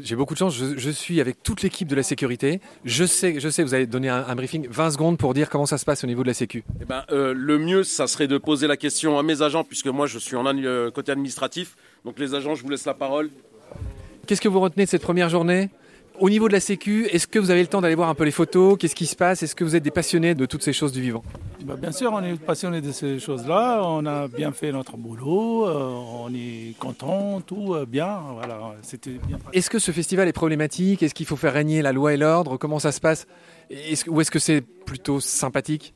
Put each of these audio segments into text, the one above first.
J'ai beaucoup de chance, je, je suis avec toute l'équipe de la sécurité. Je sais, je sais, vous avez donné un, un briefing, 20 secondes pour dire comment ça se passe au niveau de la sécu. Eh ben, euh, le mieux, ça serait de poser la question à mes agents, puisque moi, je suis en euh, côté administratif. Donc, les agents, je vous laisse la parole. Qu'est-ce que vous retenez de cette première journée? Au niveau de la sécu, est-ce que vous avez le temps d'aller voir un peu les photos? Qu'est-ce qui se passe? Est-ce que vous êtes des passionnés de toutes ces choses du vivant? Bah, bien sûr, on est passionné de ces choses-là. On a bien fait notre boulot. Euh, tout euh, bien. Voilà, c'était bien. Est-ce que ce festival est problématique? Est-ce qu'il faut faire régner la loi et l'ordre? Comment ça se passe? Ou est-ce que c'est plutôt sympathique?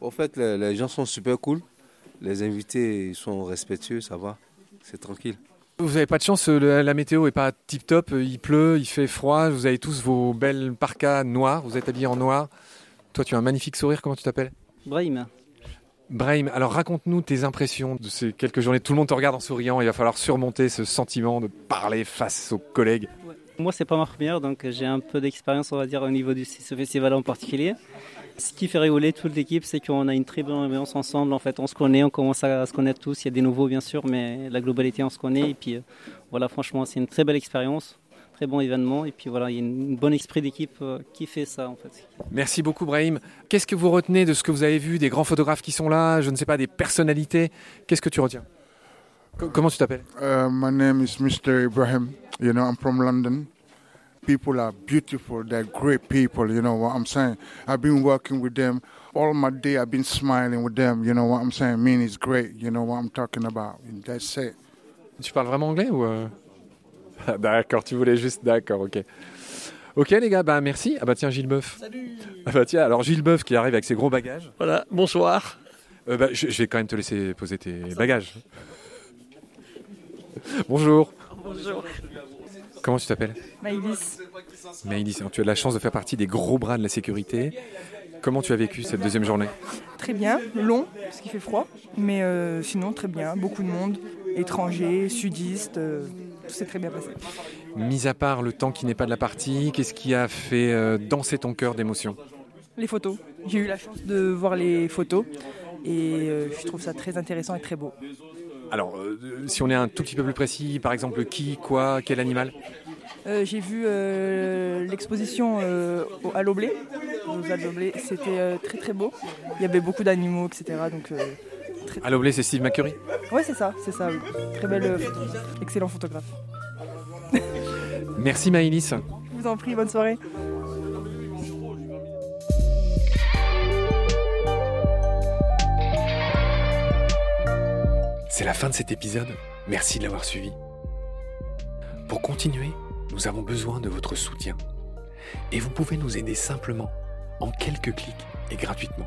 En fait, les, les gens sont super cool. Les invités ils sont respectueux, ça va. C'est tranquille. Vous n'avez pas de chance, euh, le- la météo est pas tip top, il pleut, il fait froid, vous avez tous vos belles parkas noirs, vous êtes habillés en noir. Toi tu as un magnifique sourire, comment tu t'appelles? Brahim, Brahim, alors raconte-nous tes impressions de ces quelques journées. Tout le monde te regarde en souriant, il va falloir surmonter ce sentiment de parler face aux collègues. moi c'est pas ma première, donc j'ai un peu d'expérience, on va dire, au niveau de ce festival en particulier. Ce qui fait rigoler toute l'équipe, c'est qu'on a une très bonne ambiance ensemble. En fait, on se connaît, on commence à se connaître tous. Il y a des nouveaux, bien sûr, mais la globalité, on se connaît. Et puis, euh, voilà, franchement, c'est une très belle expérience, très bon événement. Et puis, voilà, il y a un bon esprit d'équipe euh, qui fait ça, en fait. Merci beaucoup Brahim. Qu'est-ce que vous retenez de ce que vous avez vu, des grands photographes qui sont là, je ne sais pas, des personnalités? Qu'est-ce que tu retiens? Co- Comment tu t'appelles? Uh, my name is Mr. Ibrahim. You know, I'm from London. People are beautiful. They're great people. You know what I'm saying? I've been working with them all my day. I've been smiling with them. You know what I'm saying? Mean is great. You know what I'm talking about. And that's it. Tu parles vraiment anglais ou euh? D'accord, tu voulais juste. D'accord, ok. Ok les gars, bah merci. Ah bah tiens, Gilles Boeuf. Salut Ah bah tiens, alors Gilles Boeuf qui arrive avec ses gros bagages. Voilà, bonsoir. Euh, bah, je, je vais quand même te laisser poser tes bagages. Bonjour. Bonjour. Comment tu t'appelles? Maïlis. Maïlis, tu as de la chance de faire partie des gros bras de la sécurité. Comment tu as vécu cette deuxième journée? Très bien, long, parce qu'il fait froid, mais euh, sinon très bien, beaucoup de monde, étrangers, sudistes, euh, tout s'est très bien passé. Mis à part le temps qui n'est pas de la partie, qu'est-ce qui a fait euh, danser ton cœur d'émotion? Les photos, j'ai eu la chance de voir les photos et euh, je trouve ça très intéressant et très beau. Alors, euh, si on est un tout petit peu plus précis, par exemple, qui, quoi, quel animal? Euh, j'ai vu euh, l'exposition euh, à l'Oblé, c'était très très beau. Il y avait beaucoup d'animaux, etc. Donc, très... À l'oblé, c'est Steve McCurry Ouais, c'est ça, c'est ça. oui. Très belle, euh, excellent photographe. Merci Maïlis. Je vous en prie, bonne soirée. C'est la fin de cet épisode. Merci de l'avoir suivi. Pour continuer, nous avons besoin de votre soutien. Et vous pouvez nous aider simplement, en quelques clics et gratuitement.